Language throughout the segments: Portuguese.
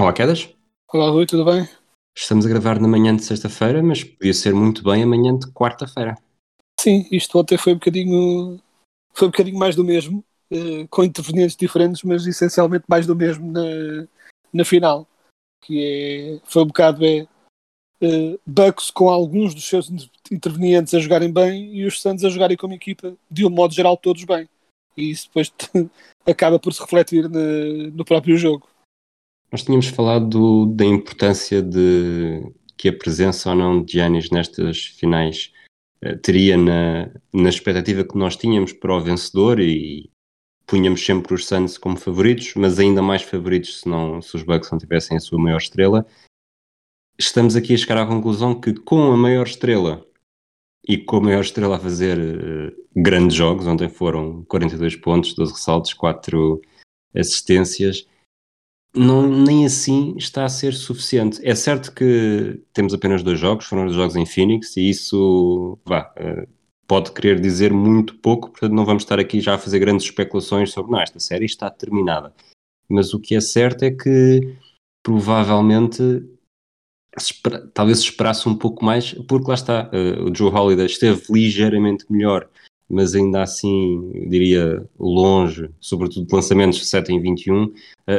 Olá, Quedas. Olá, Rui, tudo bem? Estamos a gravar na manhã de sexta-feira, mas podia ser muito bem amanhã de quarta-feira. Sim, isto ontem foi um bocadinho, foi um bocadinho mais do mesmo, eh, com intervenientes diferentes, mas essencialmente mais do mesmo na, na final. Que é, foi um bocado é, eh, Bucks com alguns dos seus intervenientes a jogarem bem e os Santos a jogarem como equipa, de um modo geral, todos bem. E isso depois acaba por se refletir na- no próprio jogo. Nós tínhamos falado do- da importância de que a presença ou não de Giannis nestas finais eh, teria na, na expectativa que nós tínhamos para o vencedor e punhamos sempre os Suns como favoritos, mas ainda mais favoritos se, não, se os Bucks não tivessem a sua maior estrela. Estamos aqui a chegar à conclusão que com a maior estrela e com a maior estrela a fazer eh, grandes jogos, ontem foram 42 pontos, 12 ressaltos, 4 assistências, não, nem assim está a ser suficiente. É certo que temos apenas dois jogos, foram os jogos em Phoenix, e isso vá, eh, pode querer dizer muito pouco, portanto não vamos estar aqui já a fazer grandes especulações sobre não, esta série está terminada. Mas o que é certo é que provavelmente talvez se esperasse um pouco mais, porque lá está, eh, o Joe Holiday esteve ligeiramente melhor, mas ainda assim, diria, longe, sobretudo de lançamentos 7 em 21. Uh,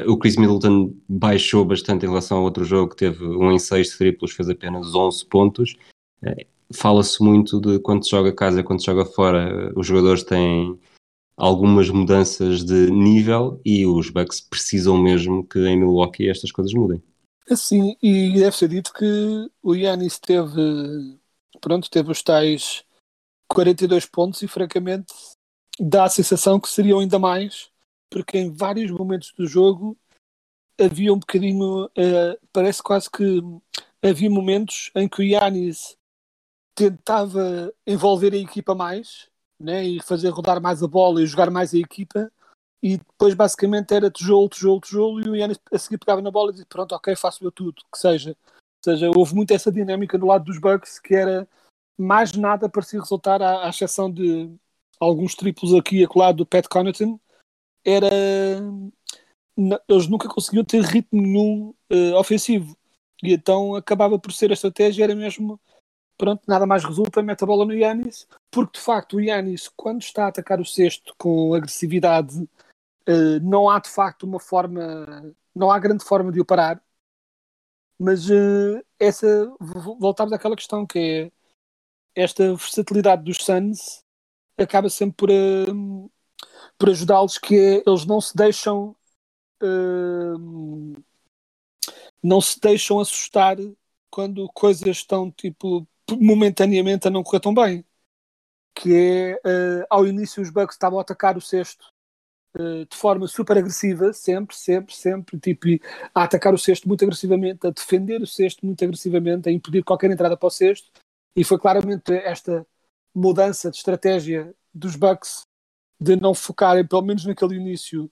o Chris Middleton baixou bastante em relação ao outro jogo, teve um em 6 triplos, fez apenas 11 pontos. Uh, Fala-se muito de quando se joga casa, quando se joga fora, uh, os jogadores têm algumas mudanças de nível e os Bucks precisam mesmo que em Milwaukee estas coisas mudem. Assim, e deve ser dito que o Yannis teve, pronto, teve os tais 42 pontos e francamente dá a sensação que seriam ainda mais, porque em vários momentos do jogo havia um bocadinho, eh, parece quase que havia momentos em que o Yannis tentava envolver a equipa mais, né, e fazer rodar mais a bola e jogar mais a equipa, e depois basicamente era tijolo, tijolo, tijolo, e o Yannis a seguir pegava na bola e dizia, pronto, ok, faço eu tudo, que seja. Ou seja, houve muito essa dinâmica do lado dos Bucks, que era mais nada parecia resultar, à, à exceção de alguns triplos aqui e acolá do Pat Connaughton, era... Eles nunca conseguiam ter ritmo nenhum eh, ofensivo. E então acabava por ser a estratégia, era mesmo, pronto, nada mais resulta, mete a bola no Yannis, porque de facto o Yannis, quando está a atacar o cesto com agressividade, eh, não há de facto uma forma, não há grande forma de o parar. Mas eh, essa, vo- voltamos àquela questão que é esta versatilidade dos Suns acaba sempre por, eh, por ajudá-los que é, eles não se deixam eh, não se deixam assustar quando coisas estão tipo momentaneamente a não correr tão bem. Que é eh, ao início os Bucks estavam a atacar o cesto de forma super agressiva, sempre, sempre, sempre, tipo, a atacar o cesto muito agressivamente, a defender o cesto muito agressivamente, a impedir qualquer entrada para o cesto, e foi claramente esta mudança de estratégia dos Bucks de não focarem, pelo menos naquele início,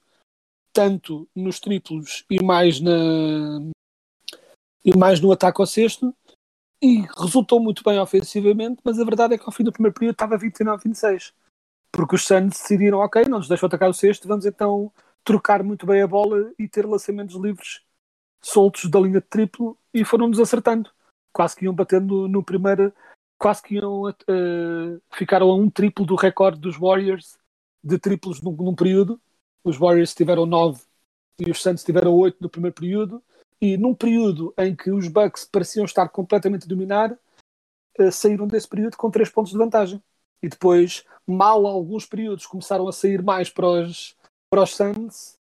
tanto nos triplos e mais na e mais no ataque ao cesto e resultou muito bem ofensivamente, mas a verdade é que ao fim do primeiro período estava 29-26 porque os Suns decidiram, ok, não nos deixam atacar o cesto, vamos então trocar muito bem a bola e ter lançamentos livres soltos da linha de triplo. E foram-nos acertando. Quase que iam batendo no primeiro, quase que iam eh, ficaram a um triplo do recorde dos Warriors de triplos num, num período. Os Warriors tiveram nove e os Suns tiveram oito no primeiro período. E num período em que os Bucks pareciam estar completamente a dominar, eh, saíram desse período com três pontos de vantagem. E depois, mal alguns períodos começaram a sair mais para os, para os Suns,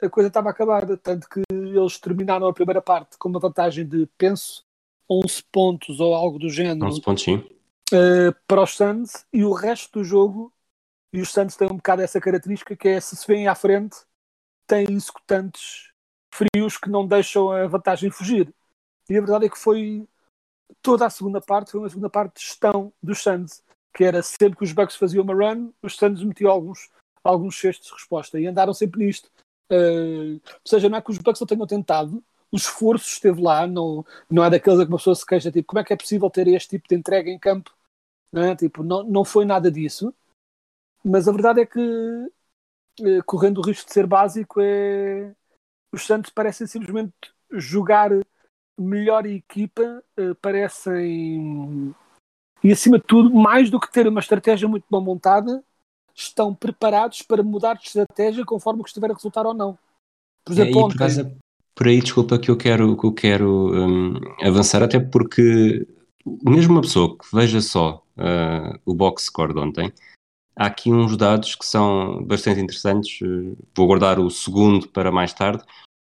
a coisa estava acabada. Tanto que eles terminaram a primeira parte com uma vantagem de, penso, 11 pontos ou algo do género. 11 pontos sim. uh, para os Suns e o resto do jogo, e os Suns têm um bocado essa característica que é se se vêm à frente, têm executantes frios que não deixam a vantagem fugir. E a verdade é que foi toda a segunda parte, foi uma segunda parte de gestão dos Suns, que era sempre que os Bucks faziam uma run, os Suns metiam alguns, alguns cestos de resposta e andaram sempre nisto. Uh, ou seja, não é que os Bucks não tenham tentado, o esforço esteve lá, não, não é daqueles a que uma pessoa se queixa, tipo, como é que é possível ter este tipo de entrega em campo? Não, é? tipo, não, não foi nada disso, mas a verdade é que, uh, correndo o risco de ser básico, é... os Santos parecem simplesmente jogar melhor equipa, uh, parecem, e acima de tudo, mais do que ter uma estratégia muito bem montada, estão preparados para mudar de estratégia conforme o que estiver a resultar ou não. Por exemplo, é, ontem... por, causa, por aí, desculpa, que eu quero, que eu quero um, avançar, até porque mesmo uma pessoa que veja só uh, o box score de ontem, há aqui uns dados que são bastante interessantes. Vou guardar o segundo para mais tarde,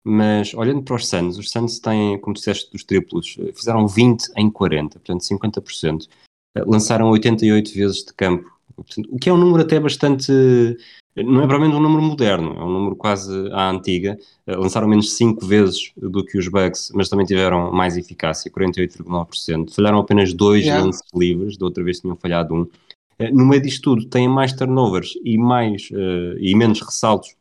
mas olhando para os Suns, os Suns têm, como disseste, dos triplos, fizeram 20 em 40, portanto 50%. Lançaram 88 vezes de campo o que é um número até bastante. Não é provavelmente um número moderno, é um número quase à antiga. Eh, lançaram menos 5 vezes do que os Bucks, mas também tiveram mais eficácia, 48,9%. Falharam apenas dois yeah. lances livres, da outra vez tinham falhado um. Eh, no meio disto tudo, têm mais turnovers e, mais, uh, e menos ressaltos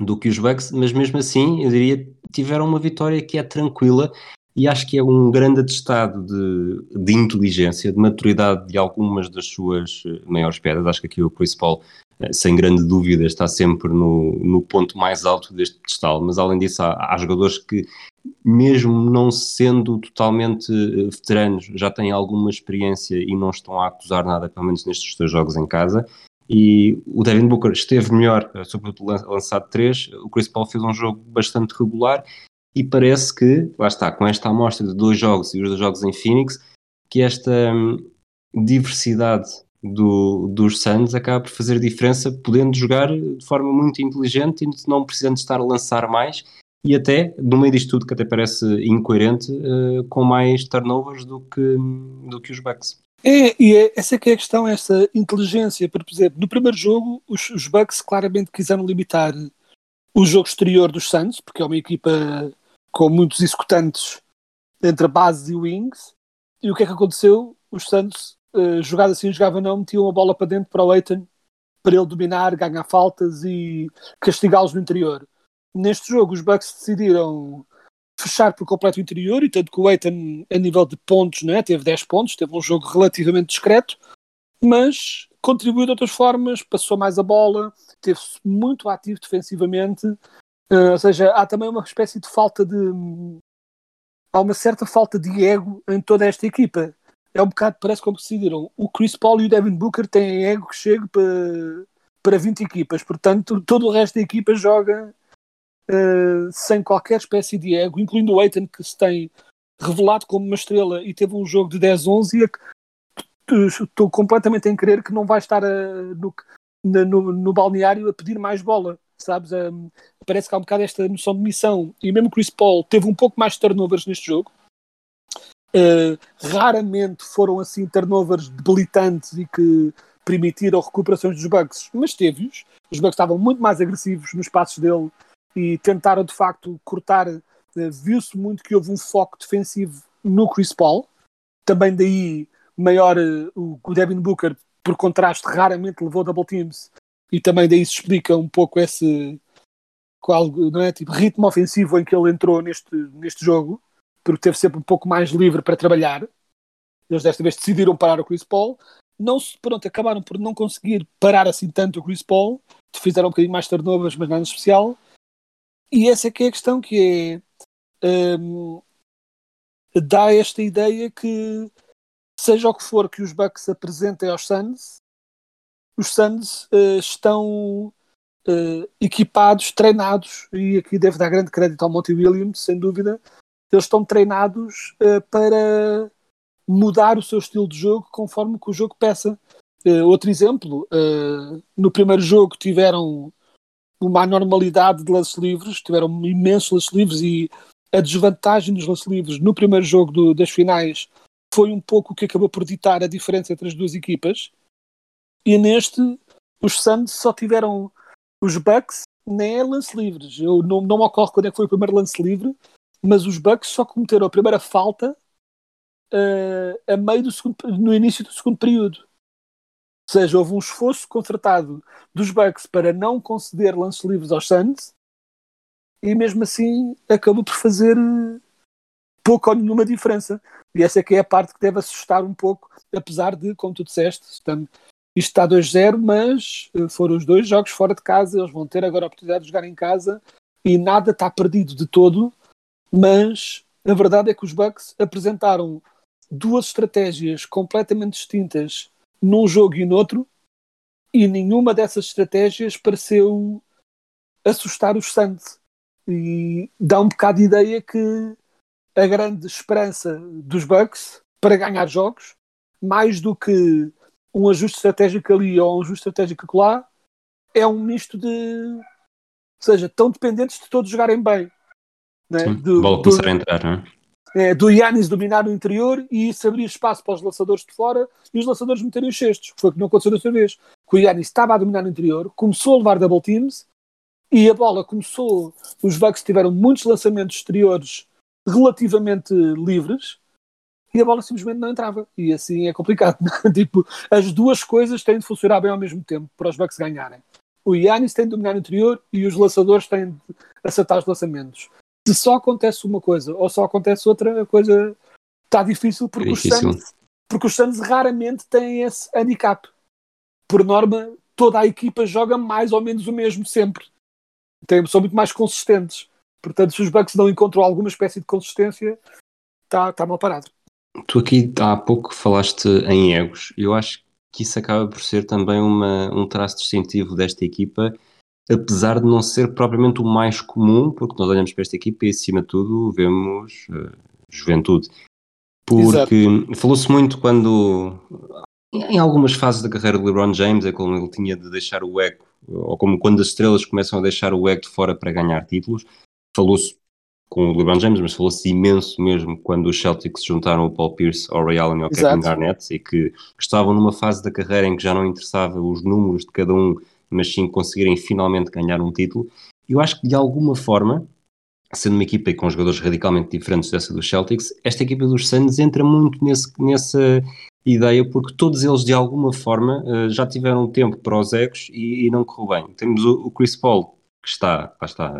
do que os Bucks, mas mesmo assim, eu diria, tiveram uma vitória que é tranquila e acho que é um grande atestado de, de inteligência, de maturidade de algumas das suas maiores pedras. Acho que aqui o Chris Paul, sem grande dúvida, está sempre no, no ponto mais alto deste pedestal, mas além disso há, há jogadores que, mesmo não sendo totalmente eh, veteranos, já têm alguma experiência e não estão a acusar nada, pelo menos nestes dois jogos em casa. E o Devin Booker esteve melhor, sobretudo lançado 3. O Chris Paul fez um jogo bastante regular e parece que, lá está, com esta amostra de dois jogos e os dois jogos em Phoenix, que esta hum, diversidade do, dos Suns acaba por fazer diferença, podendo jogar de forma muito inteligente e não precisando estar a lançar mais e até, no meio disto tudo que até parece incoerente, uh, com mais turnovers do que, do que os Bucks. É, e é, essa é que é a questão, essa inteligência. Por exemplo, no primeiro jogo, os, os Bucks claramente quiseram limitar o jogo exterior dos Suns, porque é uma equipa com muitos executantes entre a base e o wings. E o que é que aconteceu? Os Santos, uh, jogado assim, jogava não, metiam a bola para dentro para o Eitan para ele dominar, ganhar faltas e castigá-los no interior. Neste jogo, os Bucks decidiram fechar por completo o interior, e tanto que o Eitan, a nível de pontos, né, teve 10 pontos, teve um jogo relativamente discreto, mas contribuiu de outras formas, passou mais a bola, teve-se muito ativo defensivamente Uh, ou seja, há também uma espécie de falta de. Há uma certa falta de ego em toda esta equipa. É um bocado, parece como decidiram. O Chris Paul e o Devin Booker têm ego que chega para, para 20 equipas. Portanto, todo o resto da equipa joga uh, sem qualquer espécie de ego, incluindo o Aiton, que se tem revelado como uma estrela e teve um jogo de 10-11. Estou completamente em crer que não vai estar a, no, no, no balneário a pedir mais bola sabes? Um, parece que há um bocado esta noção de missão. E mesmo Chris Paul teve um pouco mais de turnovers neste jogo. Uh, raramente foram assim turnovers debilitantes e que permitiram recuperações dos Bucks, mas teve-os. Os Bucks estavam muito mais agressivos nos passos dele e tentaram de facto cortar. Uh, Viu-se muito que houve um foco defensivo no Chris Paul. Também daí maior uh, o Devin Booker, por contraste, raramente levou double teams e também daí se explica um pouco esse qual, não é, tipo, ritmo ofensivo em que ele entrou neste, neste jogo, porque teve sempre um pouco mais livre para trabalhar. Eles desta vez decidiram parar o Chris Paul. Não se, pronto, acabaram por não conseguir parar assim tanto o Chris Paul, fizeram um bocadinho mais turnovers, mas nada especial. E essa é que é a questão que é um, dá esta ideia que seja o que for que os Bucks apresentem aos Suns, os Suns uh, estão uh, equipados, treinados, e aqui devo dar grande crédito ao Monty Williams, sem dúvida, eles estão treinados uh, para mudar o seu estilo de jogo conforme que o jogo peça. outro exemplo, no primeiro jogo tiveram uma anormalidade de lances livres, tiveram imensos lances livres e a desvantagem dos lances livres no primeiro jogo do, das finais foi um pouco o que acabou por ditar a diferença entre as duas equipas. E neste, os Suns só tiveram os Bucks nem é lance livres. Eu não, não me ocorre quando é que foi o primeiro lance livre, mas os Bucks só cometeram a primeira falta uh, a meio do segundo, no início do segundo período. Ou seja, houve um esforço concertado dos Bucks para não conceder lances livres aos Suns e mesmo assim acabou por fazer eh, pouco ou nenhuma diferença. E essa é que é a parte que deve assustar um pouco, apesar de, como tu disseste, estamos, isto está 2-0, mas eh, foram os dois jogos fora de casa, eles vão ter agora a oportunidade de jogar em casa e nada está perdido de todo, mas a verdade é que os Bucks apresentaram duas estratégias completamente distintas num jogo e noutro e nenhuma dessas estratégias pareceu assustar os Suns e dá um bocado de ideia que a grande esperança dos Bucks para ganhar jogos, mais do que um ajuste estratégico ali ou um ajuste estratégico lá, é um misto de. Ou seja, tão dependentes de todos jogarem bem. Né? Do, bola começar a entrar, não é? É, do Yannis dominar o interior e isso abrir espaço para os lançadores de fora e os lançadores meterem os cestos, que foi o que não aconteceu desta vez. Que o Yannis estava a dominar o interior, começou a levar double teams e a bola começou. Os Bucks tiveram muitos lançamentos exteriores relativamente livres e a bola simplesmente não entrava. E assim é complicado. tipo, as duas coisas têm de funcionar bem ao mesmo tempo para os Bucks ganharem. O Yannis tem de dominar o interior e os lançadores têm de acertar os lançamentos. Se só acontece uma coisa ou só acontece outra coisa, está difícil porque, é difícil. Os Suns, porque os Suns raramente têm esse handicap. Por norma, toda a equipa joga mais ou menos o mesmo sempre. Tem, são muito mais consistentes. Portanto, se os Bucks não encontram alguma espécie de consistência, está tá mal parado. Tu aqui há pouco falaste em egos. Eu acho que isso acaba por ser também uma, um traço distintivo desta equipa, apesar de não ser propriamente o mais comum, porque nós olhamos para esta equipa e acima de tudo vemos uh, juventude. Porque falou-se muito quando, em algumas fases da carreira de LeBron James, é como ele tinha de deixar o ego, ou como quando as estrelas começam a deixar o ego de fora para ganhar títulos. Falou-se com o LeBron James, mas falou-se imenso mesmo quando os Celtics juntaram o Paul Pierce ao Ray Allen e ao Exato. Kevin Garnett e que estavam numa fase da carreira em que já não interessava os números de cada um, mas sim conseguirem finalmente ganhar um título. Eu acho que de alguma forma, sendo uma equipa com jogadores radicalmente diferentes dessa dos Celtics, esta equipa dos Suns entra muito nesse, nessa ideia porque todos eles de alguma forma eh, já tiveram tempo para os egos e, e não correu bem. Temos o, o Chris Paul que está, está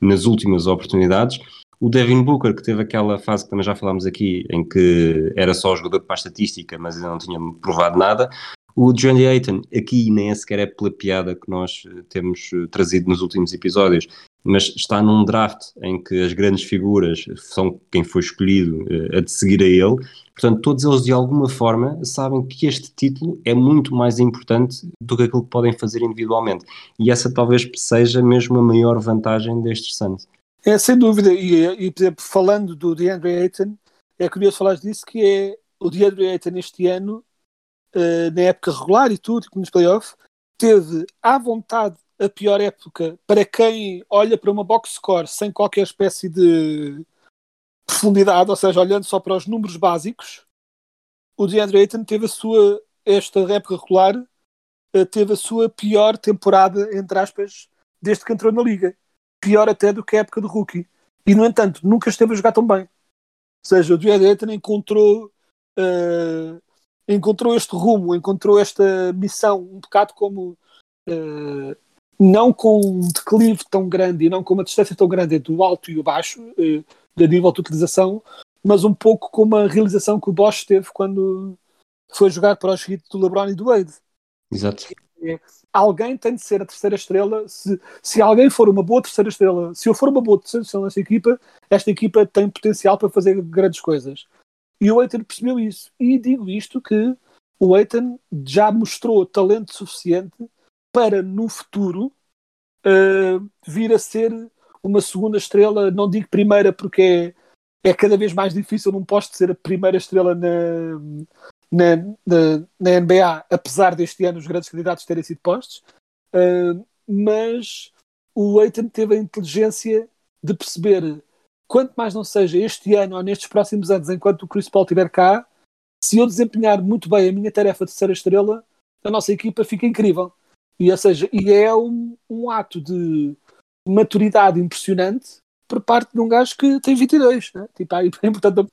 nas últimas oportunidades. O Devin Booker, que teve aquela fase que também já falámos aqui, em que era só jogador para a estatística, mas ainda não tinha provado nada. O Johnny Ayton, aqui nem é sequer é pela piada que nós eh, temos eh, trazido nos últimos episódios, mas está num draft em que as grandes figuras são quem foi escolhido eh, a de seguir a ele. Portanto, todos eles de alguma forma sabem que este título é muito mais importante do que aquilo que podem fazer individualmente. E essa talvez seja mesmo a maior vantagem destes Suns. É, sem dúvida. E, e por exemplo, falando do DeAndre Ayton, é curioso falar disso, que é o DeAndre Ayton este ano na época regular e tudo, nos playoffs, teve à vontade a pior época para quem olha para uma box score sem qualquer espécie de profundidade, ou seja, olhando só para os números básicos, o DeAndre Ayton teve a sua, esta época regular, uh, teve a sua pior temporada, entre aspas, desde que entrou na liga. Pior até do que a época do rookie. E, no entanto, nunca esteve a jogar tão bem. Ou seja, o DeAndre Ayton encontrou uh, encontrou este rumo, encontrou esta missão, um bocado como uh, não com um declive tão grande e não com uma distância tão grande entre o alto e o baixo, uh, de nível de utilização, mas um pouco como a realização que o Bosch teve quando foi jogar para os hits do LeBron e do Wade. Exato. É, alguém tem de ser a terceira estrela. Se, se alguém for uma boa terceira estrela, se eu for uma boa terceira estrela nesta equipa, esta equipa tem potencial para fazer grandes coisas. E o Eitan percebeu isso. E digo isto que o Eitan já mostrou talento suficiente para no futuro uh, vir a ser uma segunda estrela, não digo primeira porque é, é cada vez mais difícil. Num posto ser a primeira estrela na, na, na, na, NBA, apesar deste ano os grandes candidatos terem sido postos, uh, mas o Eitan teve a inteligência de perceber quanto mais não seja este ano ou nestes próximos anos, enquanto o Chris Paul estiver cá, se eu desempenhar muito bem a minha tarefa de terceira estrela, a nossa equipa fica incrível. E, ou seja, e é um, um ato de maturidade impressionante por parte de um gajo que tem 22. Né? Tipo, aí, é importante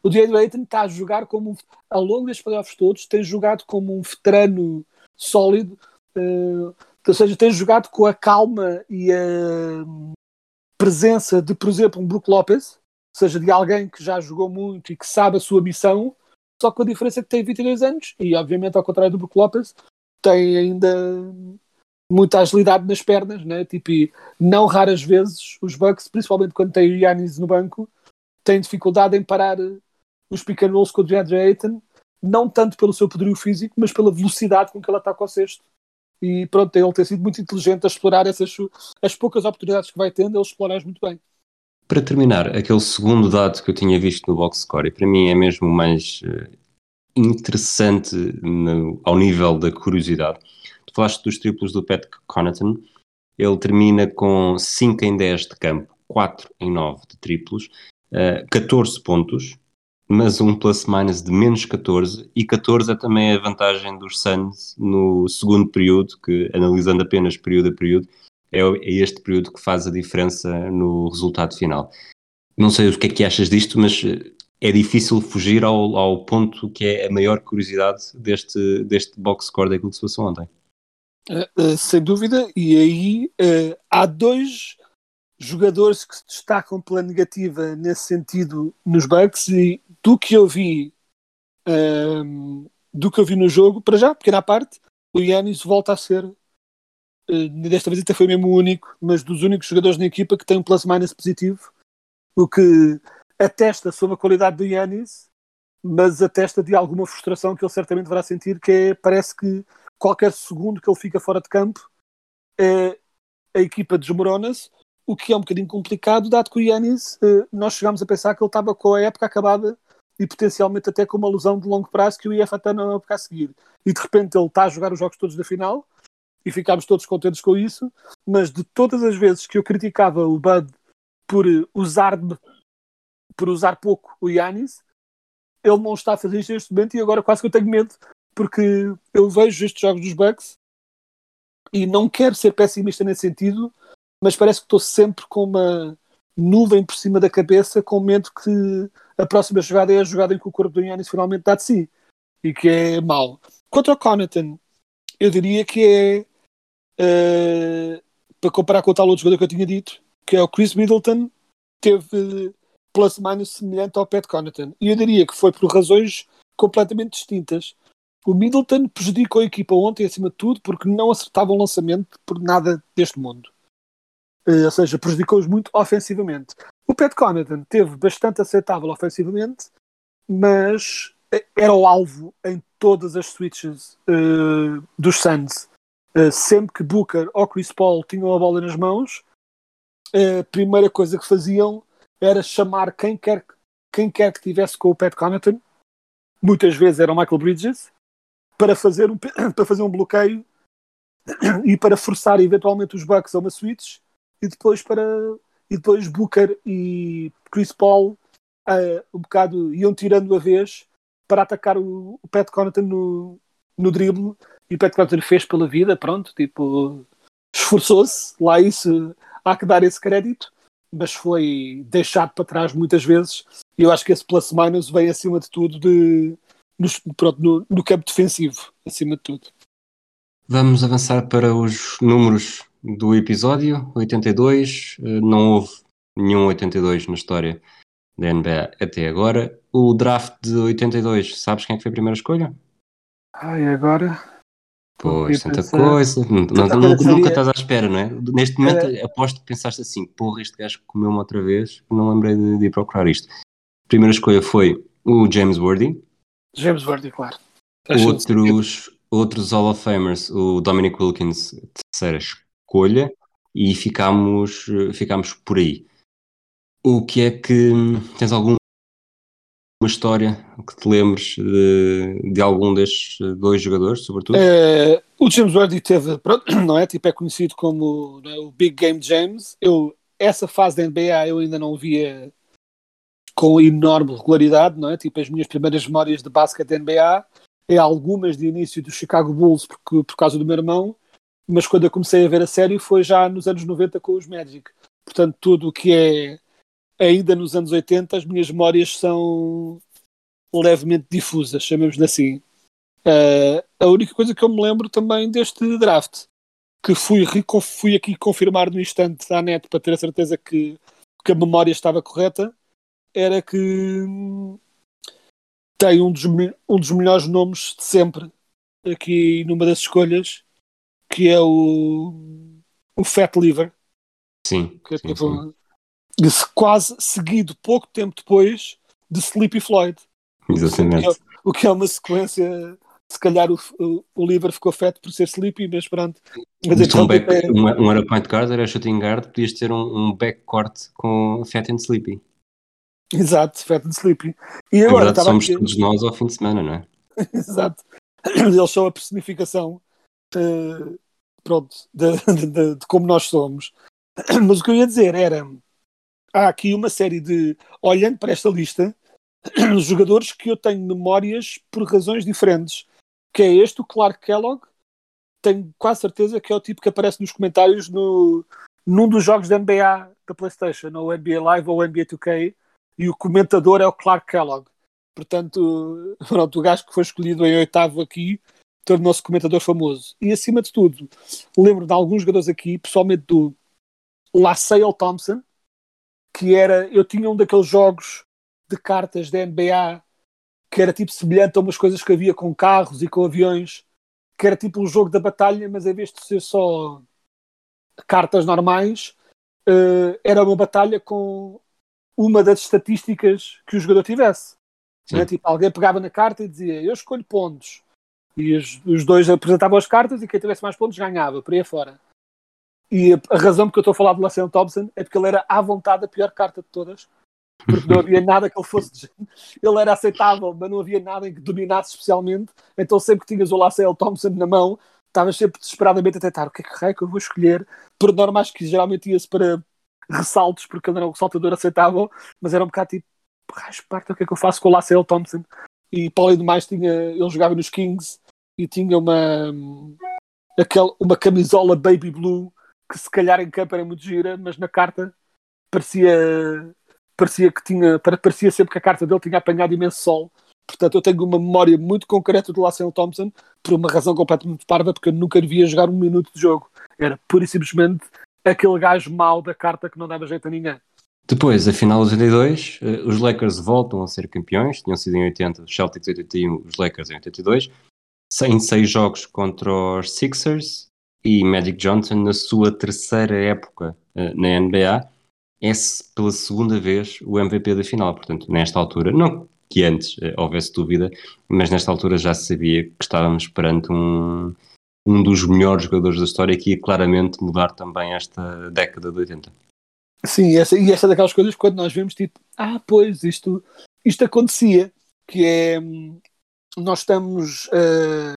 o DeAndre Ayton está a jogar como, ao longo destes playoffs todos, tem jogado como um veterano sólido, uh, ou seja, tem jogado com a calma e a presença de, por exemplo, um Brook Lopez, seja, de alguém que já jogou muito e que sabe a sua missão, só com a diferença que tem 22 anos e, obviamente, ao contrário do Brook Lopez, tem ainda muita agilidade nas pernas, né? tipo, e não raras vezes os Bucks, principalmente quando tem o Yannis no banco, têm dificuldade em parar os pick and rolls com o DeAndre Ayton, não tanto pelo seu poderio físico, mas pela velocidade com que ele ataca o cesto. E pronto, ele tem sido muito inteligente a explorar essas as poucas oportunidades que vai tendo, ele explora muito bem. Para terminar, aquele segundo dado que eu tinha visto no box score, e para mim é mesmo mais uh, interessante no, ao nível da curiosidade. Tu falaste dos triplos do Pat Connaughton, ele termina com 5 em 10 de campo, 4 em 9 de triplos, uh, 14 pontos, mas um plus-minus de menos 14, e 14 é também a vantagem dos Suns no segundo período, que analisando apenas período a período, é, é este período que faz a diferença no resultado final. Não sei o que é que achas disto, mas é difícil fugir ao, ao ponto que é a maior curiosidade deste, deste box score daquilo que se passou ontem. Uh, uh, sem dúvida, e aí uh, há dois jogadores que se destacam pela negativa nesse sentido nos Bucks e do que eu vi um, do que eu vi no jogo, para já, pequena parte, o Yannis volta a ser uh, desta vez até foi mesmo o único, mas dos únicos jogadores na equipa que tem um plus-minus positivo, o que atesta sobre a qualidade do Yannis, mas atesta de alguma frustração que ele certamente deverá sentir, que é, parece que qualquer segundo que ele fica fora de campo, é, a equipa desmorona-se, o que é um bocadinho complicado, dado que o Yannis, uh, nós chegámos a pensar que ele estava com a época acabada e potencialmente até com uma lesão de longo prazo que o ia até na época a seguir. E de repente ele está a jogar os jogos todos da final e ficámos todos contentes com isso, mas de todas as vezes que eu criticava o Bud por usar por usar pouco o Yanis, ele não está a fazer isto neste momento e agora quase que eu tenho medo porque eu vejo estes jogos dos Bucks e não quero ser pessimista nesse sentido, mas parece que estou sempre com uma nuvem por cima da cabeça com medo que a próxima jogada é a jogada em que o corpo do Yannis finalmente dá de si e que é mau. Quanto ao Connaughton, eu diria que é uh, para comparar com o tal outro jogador que eu tinha dito, que é o Chris Middleton, teve plus minus semelhante ao Pat Connaughton. E eu diria que foi por razões completamente distintas. O Middleton prejudicou a equipa ontem, acima de tudo, porque não acertava o lançamento por nada deste mundo. Uh, ou seja, prejudicou-os muito ofensivamente. O Pat Connaughton teve bastante aceitável ofensivamente, mas era o alvo em todas as switches uh, dos Suns. Uh, sempre que Booker ou Chris Paul tinham a bola nas mãos, a primeira coisa que faziam era chamar quem quer, quem quer que tivesse com o Pat Connaughton, muitas vezes era o Michael Bridges, para fazer um, para fazer um bloqueio e para forçar eventualmente os Bucks a uma switch e depois para e depois Booker e Chris Paul uh, um bocado iam tirando a vez para atacar o, o Pat Connaughton no, no drible. E o Pat Connaughton fez pela vida, pronto, tipo esforçou-se, lá isso há que dar esse crédito, mas foi deixado para trás muitas vezes. E eu acho que esse plus minus vem acima de tudo de, pronto, no, no campo defensivo, acima de tudo. Vamos avançar para os números do episódio 82. Eh, não houve nenhum 82 na história da NBA até agora. O draft de 82, sabes quem é que foi a primeira escolha? Ai, agora. Pois, tanta pensar... coisa. Tanta nunca, nunca estás à espera, não é? Neste momento, é... aposto que pensaste assim: porra, este gajo comeu-me outra vez, não lembrei de, de ir procurar isto. A primeira escolha foi o James Worthy. James Worthy, claro. Outros, outros Hall of Famers, o Dominic Wilkins, terceira escolha, e ficámos, ficámos por aí. O que é que tens alguma história que te lembres de, de algum destes dois jogadores, sobretudo? É, o James Worthy teve, não é? Tipo, é conhecido como é, o Big Game James. Eu, essa fase da NBA eu ainda não via com enorme regularidade, não é? Tipo, as minhas primeiras memórias de basquete NBA é algumas de início do Chicago Bulls porque, por causa do meu irmão, mas quando eu comecei a ver a série foi já nos anos 90 com os Magic. Portanto, tudo o que é ainda nos anos 80, as minhas memórias são levemente difusas, chamemos-lhe assim. Uh, a única coisa que eu me lembro também deste draft, que fui, fui aqui confirmar no instante à net para ter a certeza que, que a memória estava correta, era que tem um dos, um dos melhores nomes de sempre aqui numa das escolhas, que é o, o Fat Liver. Sim. Que é sim, tipo, sim. quase seguido pouco tempo depois de Sleepy Floyd. Exatamente. O que é, o que é uma sequência. Se calhar o, o, o Liver ficou feto por ser Sleepy, mas pronto. Mas um, então, back, é, um, um era point guard, era shooting guard, podias ter um, um backcourt com Fat and Sleepy. Exato, Fat and Sleepy. E Na agora verdade, somos aqui- todos nós ao fim de semana, não é? Exato. Eles são a personificação eh, pronto, de, de- de- de como nós somos. Mas o que eu ia dizer era: há aqui uma série de, olhando para esta lista, jogadores que eu tenho memórias por razões diferentes. Que é este, o Clark Kellogg. Tenho quase certeza que é o tipo que aparece nos comentários no, num dos jogos da NBA da PlayStation, ou NBA Live ou NBA 2K, e o comentador é o Clark Kellogg. Portanto, pronto, o gajo que foi escolhido em oitavo aqui tornou-se comentador famoso. E acima de tudo, lembro de alguns jogadores aqui, pessoalmente do Lassale Thompson, que era, eu tinha um daqueles jogos de cartas da NBA que era tipo semelhante a umas coisas que havia com carros e com aviões, que era tipo um jogo da batalha, mas em vez de ser só cartas normais, eh, era uma batalha com uma das estatísticas que o jogador tivesse. Né? Tipo, alguém pegava na carta e dizia eu escolho pontos. E os, os dois apresentavam as cartas e quem tivesse mais pontos ganhava, por aí afora. E a, a razão porque eu estou a falar de Laciano Thompson é porque ele era à vontade a pior carta de todas. Porque não havia nada que ele fosse. Ele era aceitável, mas não havia nada em que dominasse especialmente. Então sempre que tinhas o Laciano Thompson na mão, estavas sempre desesperadamente a tentar o que é que raio que eu vou escolher. Por normais que geralmente ia-se para ressaltos, porque ele era um saltador aceitável, mas era um bocado tipo, raio parta, o que é que eu faço com o Laciano Thompson? E para além do mais, tinha, ele jogava nos Kings e tinha uma, aquele, uma camisola baby blue que se calhar em campo era muito gira, mas na carta parecia, parecia que tinha, parecia sempre que a carta dele tinha apanhado imenso sol. Portanto, eu tenho uma memória muito concreta do Laciano Thompson por uma razão completamente parva, porque eu nunca lhe via jogar um minuto de jogo. Era pura e simplesmente aquele gajo mau da carta que não dava jeito a ninguém. Depois, a final de 82, eh, os Lakers voltam a ser campeões, tinham sido em 80, os Celtics em 81, os Lakers em 82, em seis jogos contra os Sixers e Magic Johnson na sua terceira época eh, na NBA, é pela segunda vez o MVP da final, portanto, nesta altura, não que antes eh, houvesse dúvida, mas nesta altura já se sabia que estávamos perante um, um dos melhores jogadores da história que ia claramente mudar também esta década de 80. Sim, essa, e essa é daquelas coisas quando nós vemos, tipo, ah, pois, isto, isto acontecia, que é, hum, nós estamos eh,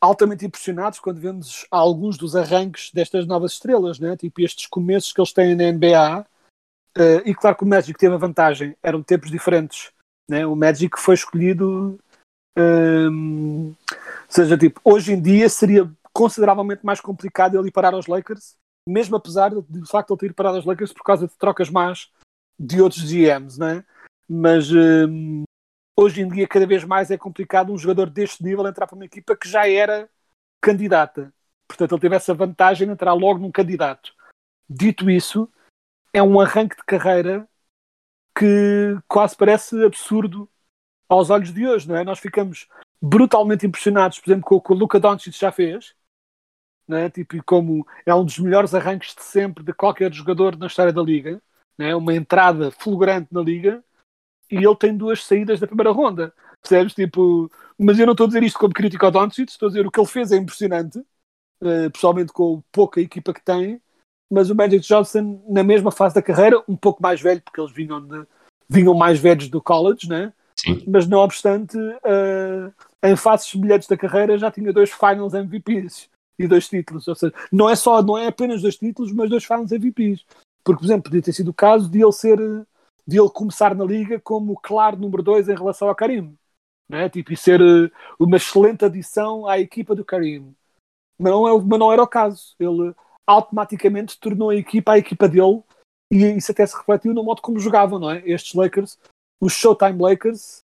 altamente impressionados quando vemos alguns dos arranques destas novas estrelas, né? tipo estes começos que eles têm na NBA, eh, e claro que o Magic teve a vantagem, eram tempos diferentes, né? o Magic foi escolhido, hum, ou seja, tipo, hoje em dia seria consideravelmente mais complicado ele ir parar aos Lakers, mesmo apesar de, de facto ele ter ido parar aos Lakers por causa de trocas más de outros GMs, né? Mas hum, hoje em dia cada vez mais é complicado um jogador deste nível entrar para uma equipa que já era candidata. Portanto, ele teve essa vantagem de entrar logo num candidato. Dito isso, é um arranque de carreira que quase parece absurdo aos olhos de hoje, não é? Nós ficamos brutalmente impressionados, por exemplo, com o que o Luka Doncic já fez, não é? Tipo, como é um dos melhores arranques de sempre de qualquer jogador na história da liga, não é? Uma entrada fulgurante na liga e ele tem duas saídas da primeira ronda. Percebes? Tipo, mas eu não estou a dizer isto como crítico ao Doncic, estou a dizer o que ele fez é impressionante, eh, pessoalmente com a pouca equipa que tem, mas o Magic Johnson, na mesma fase da carreira, um pouco mais velho, porque eles vinham, de, vinham mais velhos do college, né? Sim. mas não obstante, eh, em fases semelhantes da carreira já tinha dois Finals MVPs e dois títulos. Ou seja, não é só, não é apenas dois títulos, mas dois Finals MVPs. Porque, por exemplo, podia ter sido o caso de ele ser eh, de ele começar na liga como o claro número 2 em relação ao Karim. Não é? tipo, e ser uh, uma excelente adição à equipa do Karim. Mas não, é, mas não era o caso. Ele automaticamente tornou a equipa a equipa dele e isso até se refletiu no modo como jogavam, não é? Estes Lakers, os Showtime Lakers,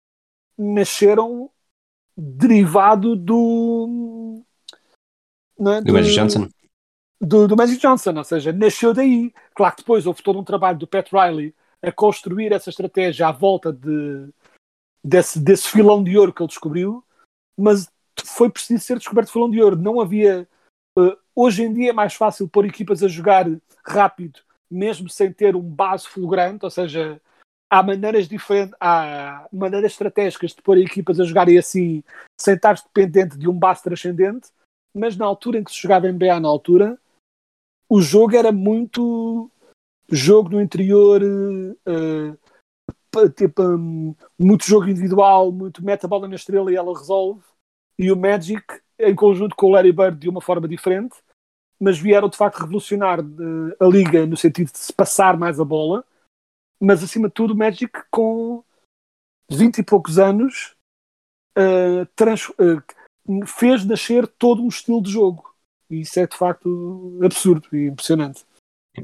nasceram derivado do. É? Do Magic Johnson. Do, do Magic Johnson, ou seja, nasceu daí. Claro que depois houve todo um trabalho do Pat Riley a construir essa estratégia à volta de, desse, desse filão de ouro que ele descobriu, mas foi preciso ser descoberto filão de ouro. Não havia. Uh, hoje em dia é mais fácil pôr equipas a jogar rápido, mesmo sem ter um base fulgurante, ou seja, há maneiras diferentes, há maneiras estratégicas de pôr equipas a jogarem assim, sem estar dependente de um base transcendente, mas na altura em que se jogava NBA na altura, o jogo era muito jogo no interior, uh, tipo, um, muito jogo individual, muito meta bola na estrela e ela resolve. E o Magic, em conjunto com o Larry Bird, de uma forma diferente, mas vieram de facto revolucionar uh, a liga no sentido de se passar mais a bola. Mas acima de tudo, o Magic, com 20 e poucos anos, uh, trans, fez nascer todo um estilo de jogo. E isso é de facto absurdo e impressionante.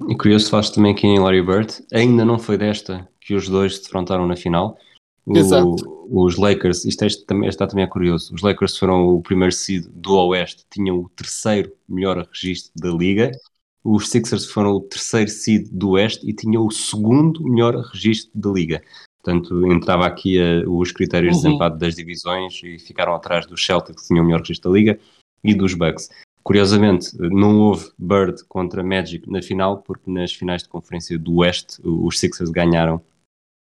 E curioso, faz também aqui em Larry Bird, ainda não foi desta que os dois se defrontaram na final. O, Exato. Os Lakers, isto este, também, está também é curioso, os Lakers foram o primeiro seed do Oeste, tinham o terceiro melhor registro da liga. Os Sixers foram o terceiro seed do Oeste e tinham o segundo melhor registro da liga. Portanto, entrava aqui a, os critérios de Uhum. desempate das divisões e ficaram atrás dos Celtics, que tinham o melhor registro da liga, e dos Bucks. Curiosamente, não houve Bird contra Magic na final, porque nas finais de conferência do Oeste os Sixers ganharam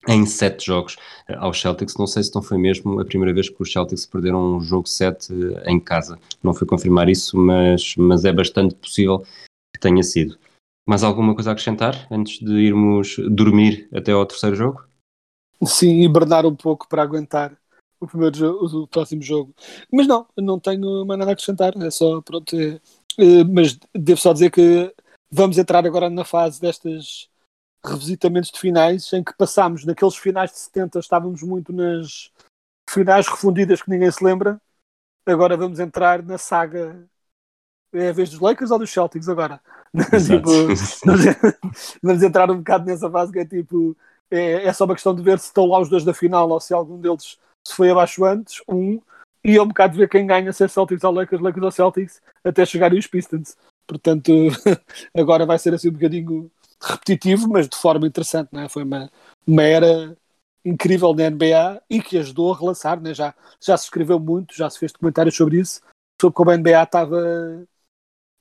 em sete jogos eh, aos Celtics. Não sei se não foi mesmo a primeira vez que os Celtics perderam um jogo 7 em casa. Não fui confirmar isso, mas, mas é bastante possível que tenha sido. Mais alguma coisa a acrescentar antes de irmos dormir até ao terceiro jogo? Sim, hibernar um pouco para aguentar o primeiro o próximo jogo. Mas não, não tenho mais nada a acrescentar. É só, pronto. é- é, mas devo só dizer que vamos entrar agora na fase destes revisitamentos de finais, em que passámos naqueles finais de 70, estávamos muito nas finais refundidas que ninguém se lembra. Agora vamos entrar na saga. É a vez dos Lakers ou dos Celtics agora? Tipo, vamos, vamos entrar um bocado nessa fase que é tipo. É, é só uma questão de ver se estão lá os dois da final ou se algum deles se foi abaixo antes, um, e é um bocado ver quem ganha, se é Celtics ou Lakers, Lakers ou Celtics, até chegarem os Pistons. Portanto, agora vai ser assim um bocadinho repetitivo, mas de forma interessante, não é? Foi uma, uma era incrível na NBA e que ajudou a relançar, né? já, já se escreveu muito, já se fez documentários sobre isso, sobre como a NBA estava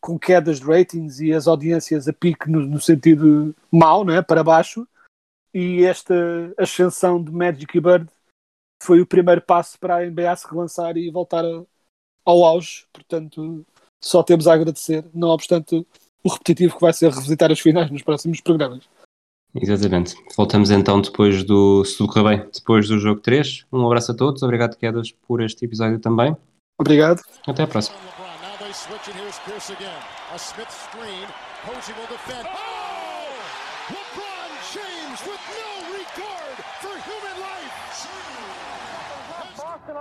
com quedas de ratings e as audiências a pique no, no sentido mau, não é? para baixo, e esta ascensão de Magic e Bird foi o primeiro passo para a NBA se relançar e voltar a- ao auge. Portanto, só temos a agradecer, não obstante o repetitivo que vai ser revisitar as finais nos próximos programas. Exatamente. Voltamos então depois do, se tudo correr bem, depois do jogo 3. Um abraço a todos, obrigado Quedas por este episódio também. Obrigado. Até a próxima. LeBron. Now